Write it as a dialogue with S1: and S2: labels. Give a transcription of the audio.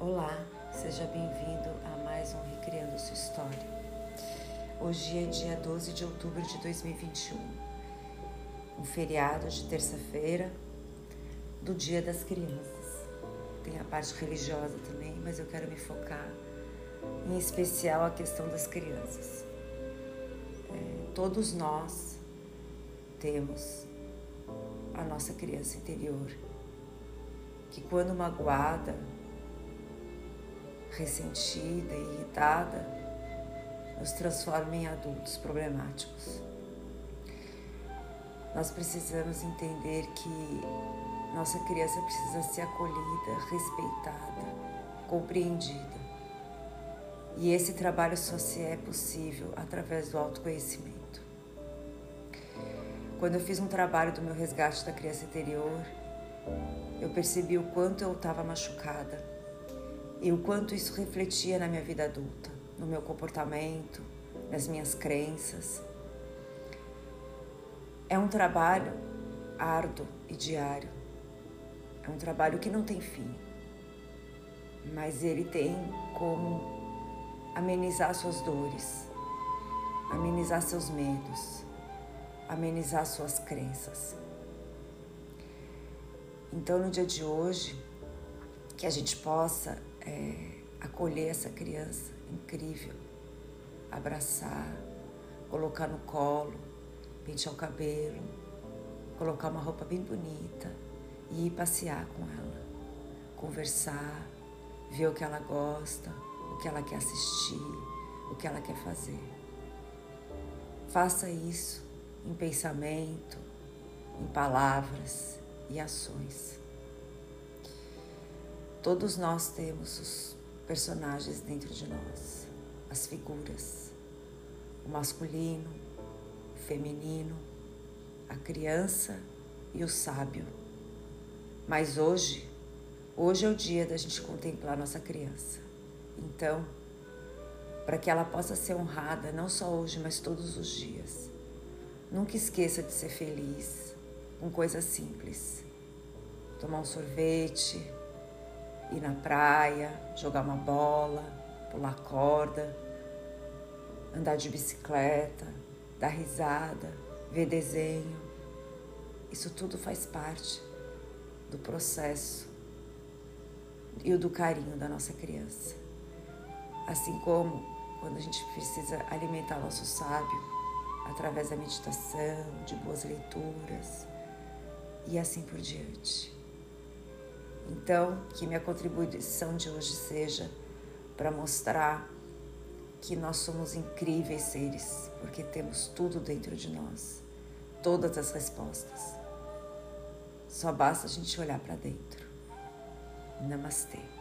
S1: Olá, seja bem-vindo a mais um Recriando Sua História. Hoje é dia 12 de outubro de 2021, um feriado de terça-feira do Dia das Crianças. Tem a parte religiosa também, mas eu quero me focar em especial a questão das crianças. É, todos nós temos a nossa criança interior, que quando magoada, ressentida e irritada, nos transforma em adultos problemáticos. Nós precisamos entender que nossa criança precisa ser acolhida, respeitada, compreendida. E esse trabalho só se é possível através do autoconhecimento. Quando eu fiz um trabalho do meu resgate da criança interior, eu percebi o quanto eu estava machucada e o quanto isso refletia na minha vida adulta, no meu comportamento, nas minhas crenças. É um trabalho árduo e diário. É um trabalho que não tem fim, mas ele tem como amenizar suas dores, amenizar seus medos, amenizar suas crenças. Então, no dia de hoje, que a gente possa é, acolher essa criança incrível, abraçar, colocar no colo, pentear o cabelo, colocar uma roupa bem bonita e ir passear com ela, conversar, ver o que ela gosta, o que ela quer assistir, o que ela quer fazer. Faça isso em pensamento, em palavras e ações. Todos nós temos os personagens dentro de nós, as figuras, o masculino, o feminino, a criança e o sábio. Mas hoje, hoje é o dia da gente contemplar nossa criança. Então, para que ela possa ser honrada não só hoje, mas todos os dias. Nunca esqueça de ser feliz com coisas simples. Tomar um sorvete, ir na praia, jogar uma bola, pular corda, andar de bicicleta, dar risada, ver desenho. Isso tudo faz parte do processo e o do carinho da nossa criança. Assim como quando a gente precisa alimentar nosso sábio através da meditação, de boas leituras e assim por diante. Então, que minha contribuição de hoje seja para mostrar que nós somos incríveis seres, porque temos tudo dentro de nós, todas as respostas. Só basta a gente olhar para dentro. Namastê.